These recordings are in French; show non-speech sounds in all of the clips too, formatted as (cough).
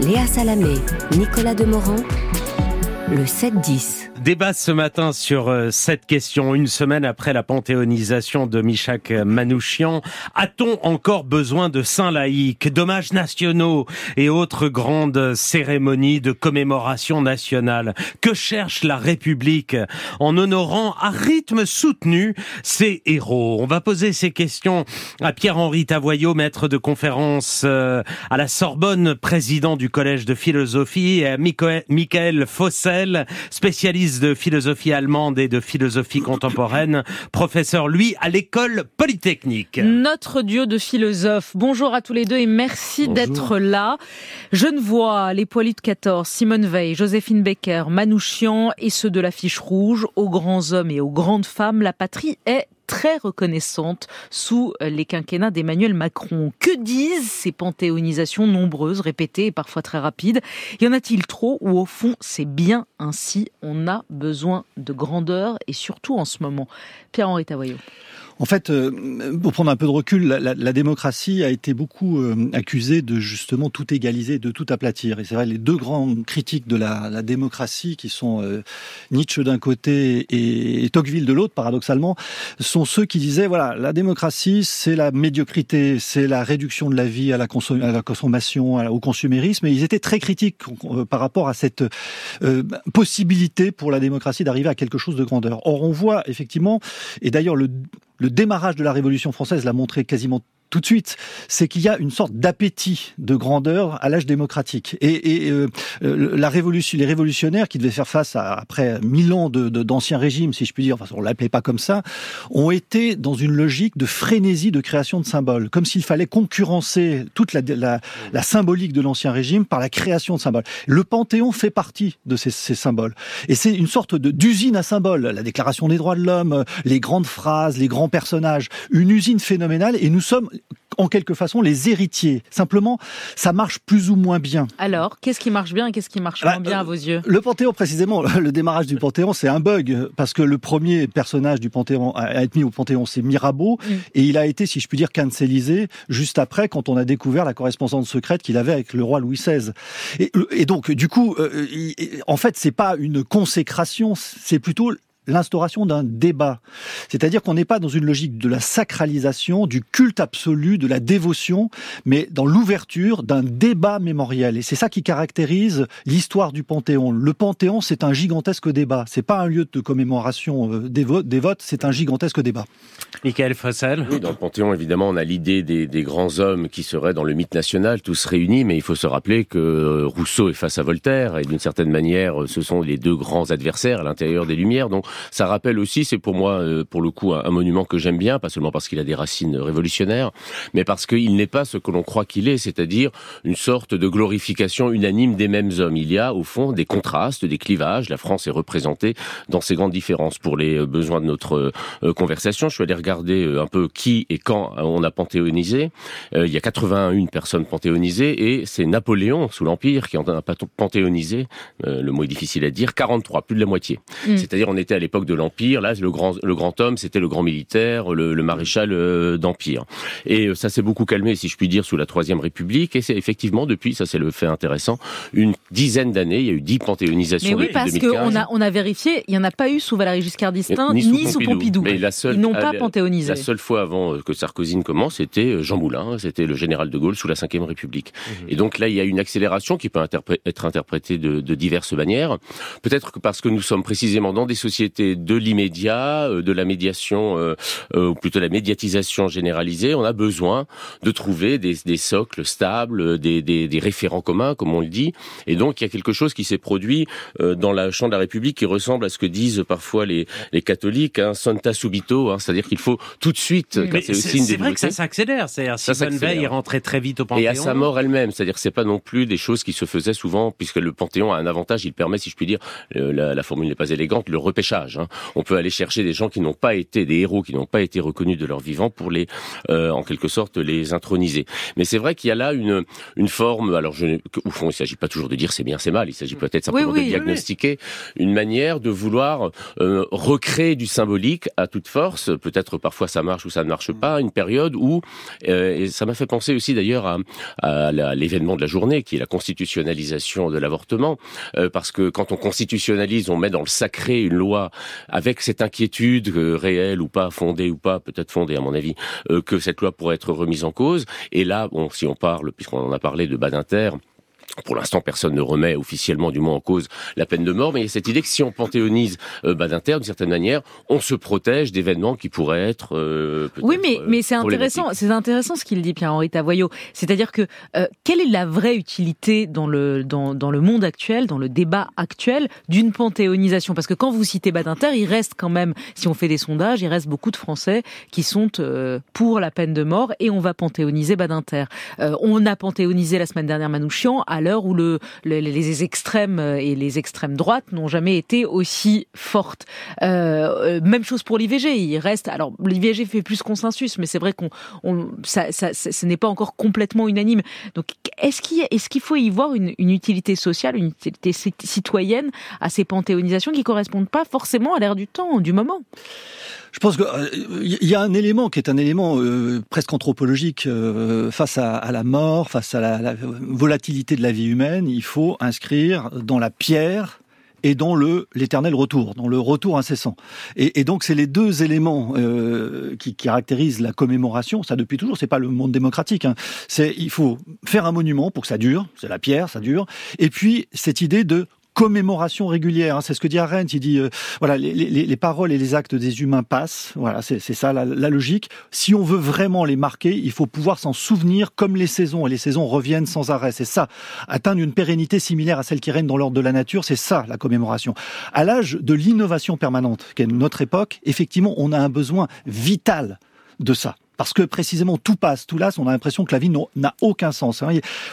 Léa Salamé, Nicolas Demorand, le 7-10. Débat ce matin sur euh, cette question, une semaine après la panthéonisation de Michak Manouchian. A-t-on encore besoin de saints laïcs, d'hommages nationaux et autres grandes cérémonies de commémoration nationale? Que cherche la République en honorant à rythme soutenu ses héros? On va poser ces questions à Pierre-Henri Tavoyot, maître de conférence euh, à la Sorbonne, président du Collège de philosophie, et à Michael Spécialiste de philosophie allemande et de philosophie contemporaine, professeur, lui, à l'école polytechnique. Notre dieu de philosophe. Bonjour à tous les deux et merci d'être là. Genevois, les poilus de 14, Simone Veil, Joséphine Becker, Manouchian et ceux de l'affiche rouge, aux grands hommes et aux grandes femmes, la patrie est très reconnaissante sous les quinquennats d'Emmanuel Macron. Que disent ces panthéonisations nombreuses, répétées et parfois très rapides? Y en a-t-il trop ou au fond c'est bien ainsi? On a besoin de grandeur et surtout en ce moment. Pierre-Henri Tavoyot. En fait, euh, pour prendre un peu de recul, la, démocratie a été beaucoup euh, accusée de justement tout égaliser, de tout aplatir. Et c'est vrai, les deux grands critiques de la, démocratie, qui sont euh, Nietzsche d'un côté et, Tocqueville de l'autre, paradoxalement, sont ceux qui disaient voilà, la démocratie, c'est la médiocrité, c'est la réduction de la vie à la, consommation, au consumérisme. Et ils étaient très critiques par rapport à cette possibilité pour la démocratie d'arriver à quelque chose de grandeur. Or, on voit effectivement, et d'ailleurs le le démarrage de la Révolution française l'a montré quasiment tout de suite, c'est qu'il y a une sorte d'appétit de grandeur à l'âge démocratique. Et, et euh, la révolution, les révolutionnaires qui devaient faire face à après mille ans de, d'anciens régimes, si je puis dire, enfin on l'appelait pas comme ça, ont été dans une logique de frénésie de création de symboles, comme s'il fallait concurrencer toute la, la, la symbolique de l'ancien régime par la création de symboles. Le Panthéon fait partie de ces, ces symboles, et c'est une sorte d'usine à symboles. La Déclaration des droits de l'homme, les grandes phrases, les grands personnages, une usine phénoménale, et nous sommes en quelque façon les héritiers. Simplement, ça marche plus ou moins bien. Alors, qu'est-ce qui marche bien et qu'est-ce qui marche moins bah, bien à vos yeux? Le Panthéon, précisément, (laughs) le démarrage du Panthéon, c'est un bug parce que le premier personnage du Panthéon à être mis au Panthéon, c'est Mirabeau, mm. et il a été, si je puis dire, cancelisé juste après quand on a découvert la correspondance secrète qu'il avait avec le roi Louis XVI. Et, donc, du coup, euh, en fait, c'est pas une consécration, c'est plutôt l'instauration d'un débat. C'est-à-dire qu'on n'est pas dans une logique de la sacralisation, du culte absolu, de la dévotion, mais dans l'ouverture d'un débat mémoriel. Et c'est ça qui caractérise l'histoire du Panthéon. Le Panthéon, c'est un gigantesque débat. C'est pas un lieu de commémoration euh, des, votes, c'est un gigantesque débat. Michael Fossel. Oui, dans le Panthéon, évidemment, on a l'idée des, des, grands hommes qui seraient dans le mythe national, tous réunis, mais il faut se rappeler que euh, Rousseau est face à Voltaire, et d'une certaine manière, ce sont les deux grands adversaires à l'intérieur des Lumières. Donc, ça rappelle aussi, c'est pour moi, euh, pour le coup, un, monument que j'aime bien, pas seulement parce qu'il a des racines révolutionnaires, mais parce qu'il n'est pas ce que l'on croit qu'il est, c'est-à-dire une sorte de glorification unanime des mêmes hommes. Il y a, au fond, des contrastes, des clivages. La France est représentée dans ces grandes différences. Pour les euh, besoins de notre euh, conversation, je suis allé regarder un peu qui et quand on a panthéonisé. il y a 81 personnes panthéonisées et c'est Napoléon, sous l'Empire, qui en a panthéonisé, le mot est difficile à dire, 43, plus de la moitié. Mm. C'est-à-dire on était à l'époque de l'Empire. Là, le grand, le grand homme, c'était le grand militaire, le, maréchal euh, d'Empire. Et euh, ça s'est beaucoup calmé, si je puis dire, sous la Troisième République. Et c'est effectivement, depuis, ça c'est le fait intéressant, une dizaine d'années, il y a eu dix panthéonisations Mais oui, parce qu'on a, on a vérifié, il n'y en a pas eu sous Valéry Giscard d'Estaing, ni, sous Pompidou. Mais la seule, Ils n'ont pas panthéonisé. La seule fois avant euh, que Sarkozy ne commence, c'était Jean Moulin, c'était le général de Gaulle sous la Ve République. Mhm. Et donc là, il y a une accélération qui peut être interprétée de, de diverses manières. Peut-être que parce que nous sommes précisément dans des sociétés de l'immédiat, euh, de la médiation, euh, euh, ou plutôt la médiatisation généralisée, on a besoin de trouver des, socles stables, des, référents communs, comme on le dit. Et donc, il y a quelque chose qui s'est produit dans la Chambre de la République qui ressemble à ce que disent parfois les, catholiques, hein, santa subito, hein, c'est-à-dire qu'il faut tout de suite C'est vrai que ça s'accélère. C'est-à-dire Simone Veil rentrée très vite au Panthéon. Et à sa mort elle-même, c'est-à-dire que c'est pas non plus des choses qui se faisaient souvent, puisque le Panthéon a un avantage, il permet, si je puis dire, la, la formule n'est pas élégante, le repêchage Hein. On peut aller chercher des gens qui n'ont pas été des héros, qui n'ont pas été reconnus de leur vivant pour les, euh, en quelque sorte, les introniser. Mais c'est vrai qu'il y a là une une forme. Alors, je, au fond, il ne s'agit pas toujours de dire c'est bien, c'est mal. Il s'agit mm. peut-être simplement de diagnostiquer une manière de vouloir euh, recréer du symbolique à toute force. Peut-être parfois ça marche ou ça ne marche pas. Une période où euh, et ça m'a fait penser aussi d'ailleurs à, à l'événement de la journée qui est la constitutionnalisation de l'avortement, euh, parce que quand on constitutionnalise, on met dans le sacré une loi avec cette inquiétude euh, réelle ou pas, fondée ou pas, peut-être fondée à mon avis, euh, que cette loi pourrait être remise en cause. Et là, si on parle, puisqu'on en a parlé de Badinter, pour l'instant, personne ne remet officiellement du moins en cause la peine de mort, mais il y a cette idée que si on panthéonise euh, Badinter, d'une certaine manière, on se protège d'événements qui pourraient être. Euh, oui, mais, euh, mais c'est intéressant, c'est intéressant ce qu'il dit Pierre-Henri Tavoyot. C'est-à-dire que euh, quelle est la vraie utilité dans le dans, dans le monde actuel, dans le débat actuel, d'une panthéonisation? Parce que quand vous citez Badinter, il reste quand même, si on fait des sondages, il reste beaucoup de Français qui sont pour la peine de mort et on va panthéoniser Badinter. on a panthéonisé la semaine dernière Manouchian à l'heure où le, les extrêmes et les extrêmes droites n'ont jamais été aussi fortes. Euh, même chose pour l'IVG. Il reste, alors l'IVG fait plus consensus, mais c'est vrai qu'on, ce n'est pas encore complètement unanime. Est-ce qu'il faut y voir une, utilité sociale, une utilité citoyenne à ces panthéonisations qui correspondent pas forcément à l'ère du temps, du moment? Je pense qu'il euh, y a un élément qui est un élément euh, presque anthropologique euh, face à, la mort, face à la, volatilité de la vie humaine. Il faut inscrire dans la pierre et dans le l'éternel retour, dans le retour incessant. Et, donc c'est les deux éléments euh, qui, qui, caractérisent la commémoration. Ça depuis toujours, c'est pas le monde démocratique. Hein. C'est il faut faire un monument pour que ça dure. C'est la pierre, ça dure. Et puis cette idée de commémoration régulière. Hein, c'est ce que dit Arendt. Il dit euh, voilà, les, les, les, paroles et les actes des humains passent. Voilà, c'est ça la, la, logique. Si on veut vraiment les marquer, il faut pouvoir s'en souvenir comme les saisons et les saisons reviennent sans arrêt. C'est ça, atteindre une pérennité similaire à celle qui règne dans l'ordre de la nature. C'est ça la commémoration. À l'âge de l'innovation permanente, qu'est notre époque, effectivement, on a un besoin vital de ça parce que précisément tout passe, tout lasse, on a l'impression que la vie n'a aucun sens. Hein.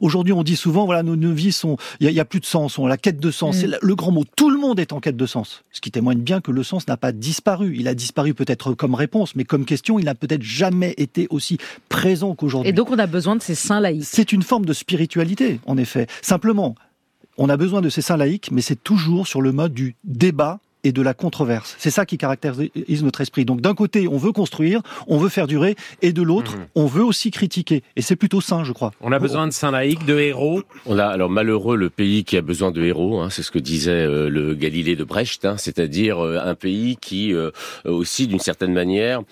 Aujourd'hui, on dit souvent, voilà, nos, nos vies sont, il y, a plus de sens, on a la quête de sens. Mm. C'est le grand mot. Tout le monde est en quête de sens, ce qui témoigne bien que le sens n'a pas disparu. Il a disparu peut-être comme réponse, mais comme question, il n'a peut-être jamais été aussi présent qu'aujourd'hui. Et donc, on a besoin de ces saints laïcs. C'est une forme de spiritualité, en effet. Simplement, on a besoin de ces saints laïcs, mais c'est toujours sur le mode du débat et de la controverse. C'est ça qui caractérise notre esprit. Donc d'un côté, on veut construire, on veut faire durer, et de l'autre, mhm. on veut aussi critiquer. Et c'est plutôt sain, je crois. On a besoin de saints laïcs, de héros. On a alors malheureux le pays qui a besoin de héros. Hein, c'est ce que disait euh, le Galilée de Brecht, hein, c'est-à-dire euh, un pays qui euh, aussi, d'une certaine manière,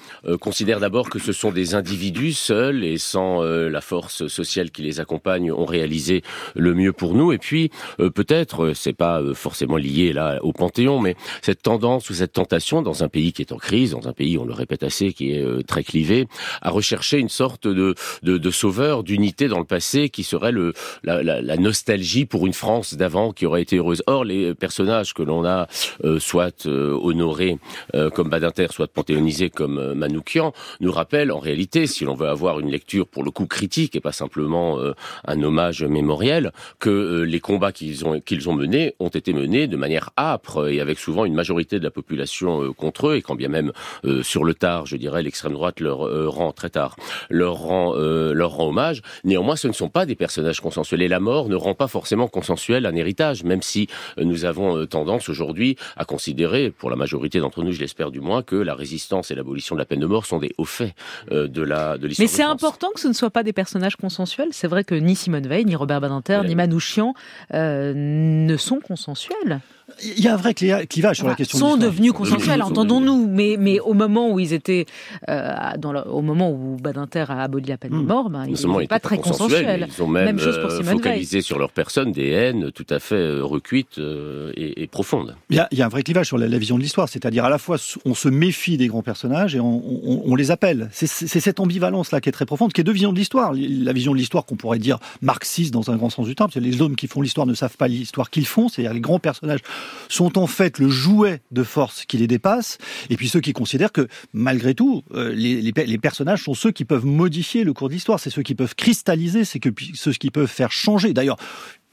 considère d'abord que ce sont des individus seuls et sans la force sociale qui les accompagne ont réalisé le mieux pour nous. Et puis peut-être, c'est pas forcément lié là au Panthéon, mais cette tendance ou cette tentation dans un pays qui est en crise, dans un pays, on le répète assez, qui est euh, très clivé, à rechercher une sorte de, de, de sauveur, d'unité dans le passé qui serait le, la, la, la nostalgie pour une France d'avant qui aurait été heureuse. Or, les personnages que l'on a euh, soit euh, honorés euh, comme Badinter, soit panthéonisés comme euh, Manoukian, nous rappellent en réalité, si l'on veut avoir une lecture pour le coup critique et pas simplement un hommage mémoriel, que les combats qu'ils ont, qu'ils ont menés ont été menés de manière âpre et avec souvent une majorité de la population euh, contre eux, et quand bien même euh, sur le tard, je dirais, l'extrême droite leur euh, rend très tard, leur rend, leur rend hommage. Néanmoins, ce ne sont pas des personnages consensuels. Et la mort ne rend pas forcément consensuel un héritage, même si nous avons tendance aujourd'hui à considérer, pour la majorité d'entre nous, je l'espère du moins, que la résistance et l'abolition de la peine de mort sont des hauts faits de la de l'histoire. Mais c'est important que ce ne soit pas des personnages consensuels. C'est vrai que ni Simone Veil, ni Robert Badinter, ni Manouchian euh, ne sont consensuels. Il y a un vrai clivage sur la question. Sont devenus consensuels, entendons-nous, mais mais au moment où ils étaient, euh, dans le, au moment où Badinter a aboli la peine de hmm. mort, ben, ils n'étaient pas très consensuels. Ils ont même, chose pour euh, focalisé sur leur personne des haines tout à fait euh, recuites euh, et, et, profondes. Il y, a, il y, a, un vrai clivage sur la, la vision de l'histoire, c'est-à-dire à la fois on se méfie des grands personnages et on, on, on les appelle. C'est cette ambivalence là qui est très profonde, qui est deux visions de l'histoire. La vision de l'histoire qu'on pourrait dire marxiste dans un grand sens du terme, c'est les hommes qui font l'histoire ne savent pas l'histoire qu'ils font, c'est-à-dire les grands personnages sont en fait le jouet de force qui les dépasse, et puis ceux qui considèrent que malgré tout, euh, les, les, personnages sont ceux qui peuvent modifier le cours de l'histoire, c'est ceux qui peuvent cristalliser, c'est ceux qui peuvent faire changer. D'ailleurs,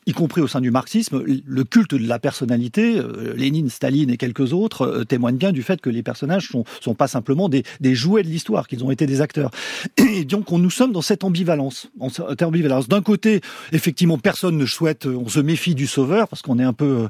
y compris au sein du marxisme, le culte de la personnalité, euh, Lénine, Staline et quelques autres, euh, témoignent bien du fait que les personnages sont, sont pas simplement des, jouets de l'histoire, qu'ils ont été des acteurs. (clears throat) Et donc, on, nous sommes dans cette ambivalence. Ambivalence. D'un côté, effectivement, personne ne souhaite, on se méfie du sauveur, parce qu'on est un peu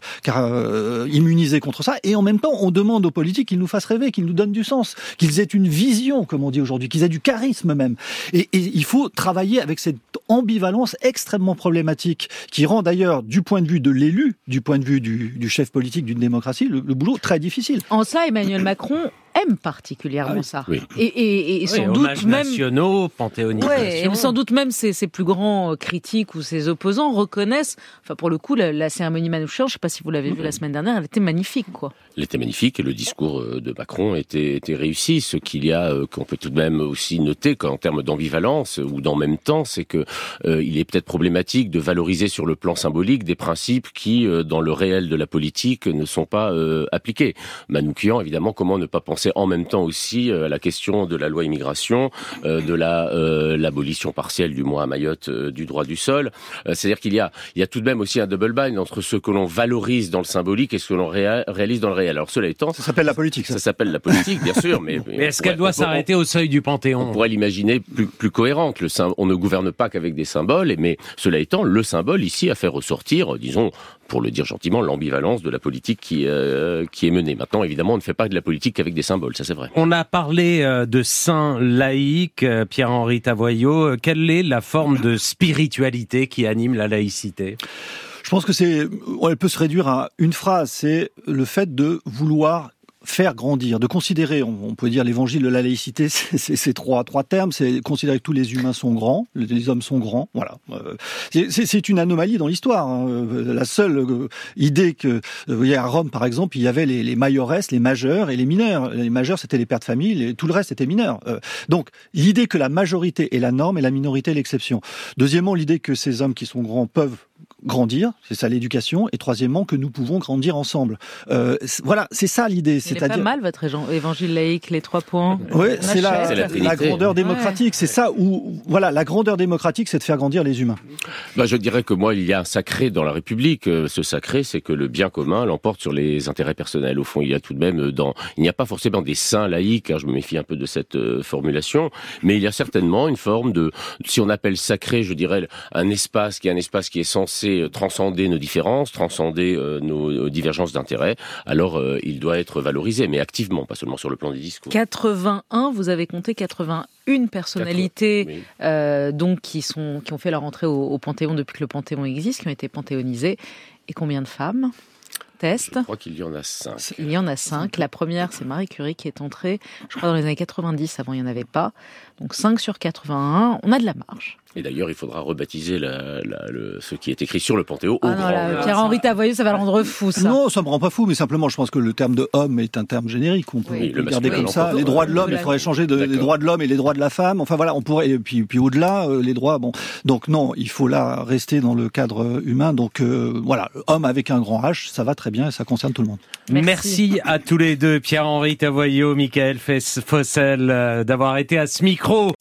immunisé contre ça, et en même temps, on demande aux politiques qu'ils nous fassent rêver, qu'ils nous donnent du sens, qu'ils aient une vision, comme on dit aujourd'hui, qu'ils aient du charisme même. Et, et il faut travailler avec cette ambivalence extrêmement problématique qui rend d'ailleurs, du point de vue de l'élu, du point de vue du, chef politique d'une démocratie, le, le, boulot très difficile. En cela, Emmanuel Macron aime particulièrement ah ça. Oui. Et, et, et Oui, sans doute même... nationaux, panthéonisation. Ouais, et sans doute même ses, ses, plus grands critiques ou ses opposants reconnaissent, enfin pour le coup, la, la cérémonie Manouchian, je ne sais pas si vous l'avez vu la semaine dernière, elle était magnifique, quoi. Elle était magnifique et le discours de Macron était, était réussi. Ce qu'il y a, qu'on peut tout de même aussi noter qu'en termes d'ambivalence ou d'en même temps, c'est que euh, il est peut-être problématique de valoriser sur le plan symbolique des principes qui, euh, dans le réel de la politique, ne sont pas euh, appliqués. Manoukian, évidemment, comment ne pas penser en même temps aussi à la question de la loi immigration, de la l'abolition partielle, du moins à Mayotte, du droit du sol. C'est-à-dire qu'il y a, il y a tout de même aussi un double bind entre ce que l'on valorise dans le symbolique et ce que l'on réalise dans le réel. Alors cela étant, ça s'appelle la politique. Ça, ça s'appelle la politique, bien sûr, mais, mais est-ce qu'elle doit s'arrêter au seuil du Panthéon? On pourrait l'imaginer plus, plus cohérent. Que le, on ne gouverne pas qu'avec des symboles, mais cela étant, le symbole ici a fait ressortir, disons, pour le dire gentiment, l'ambivalence de la politique qui, euh, qui est menée. Maintenant, évidemment, on ne fait pas de la politique qu'avec des symboles, ça c'est vrai. On a parlé euh, de saint laïque, euh, Pierre-Henri Tavoyot. Quelle est la forme de spiritualité qui anime la laïcité? Je pense que c'est, elle peut se réduire à une phrase, c'est le fait de vouloir faire grandir, de considérer, on, peut dire l'évangile de la laïcité, (laughs) c'est trois, trois termes, c'est considérer que tous les humains sont grands, les hommes sont grands, voilà. C'est une anomalie dans l'histoire. Hein. La seule idée que, vous voyez, à Rome par exemple, il y avait les, les les majeurs et les mineurs. Les majeurs, c'était les pères de famille, tout le reste était mineur. Donc, l'idée que la majorité est la norme et la minorité l'exception. Deuxièmement, l'idée que ces hommes qui sont grands peuvent grandir, c'est ça l'éducation, et troisièmement que nous pouvons grandir ensemble. Euh, voilà, c'est ça l'idée. C'est pas mal votre évangile laïque, les trois points. Oui, c'est la, la, la, grandeur démocratique. Ouais. C'est ça où, voilà, la grandeur démocratique, c'est de faire grandir les humains. Bah, je dirais que moi, il y a un sacré dans la République. Ce sacré, c'est que le bien commun l'emporte sur les intérêts personnels. Au fond, il y a tout de même dans, il n'y a pas forcément des saints laïcs, car je me méfie un peu de cette euh, formulation, mais il y a certainement une forme de, si on appelle sacré, je dirais, un espace qui est un espace qui est censé transcender nos différences, transcender euh, nos divergences d'intérêts, alors euh, il doit être valorisé, mais activement, pas seulement sur le plan des discours. 81, vous avez compté 81 personnalités 80, oui. euh, donc qui sont qui ont fait leur entrée au, au Panthéon depuis que le Panthéon existe, qui ont été panthéonisées. Et combien de femmes? Test. Je crois qu'il y en a cinq. Il y en a cinq. La première, c'est Marie Curie qui est entrée, je crois, dans les années 90. Avant, il n'y en avait pas. Donc 5 sur 81. On a de la marge. Et d'ailleurs, il faudra rebaptiser la, la, le, ce qui est écrit sur le Panthéon ah au non, grand. Pierre-Henri Tavoyeux, ça va le rendre fou, ça. Non, ça me rend pas fou, mais simplement, je pense que le terme de homme est un terme générique. On peut oui, le garder comme ça. Les droits de l'homme, il faudrait changer de, les droits de l'homme et les droits de la femme. Enfin voilà, on pourrait. Et puis, puis au-delà, euh, les droits. Bon, donc non, il faut là rester dans le cadre humain. Donc euh, voilà, homme avec un grand H, ça va très bien et ça concerne tout le monde. Merci, Merci à tous les deux, Pierre-Henri Tavoyot, Michael Fossel, euh, d'avoir été à ce micro.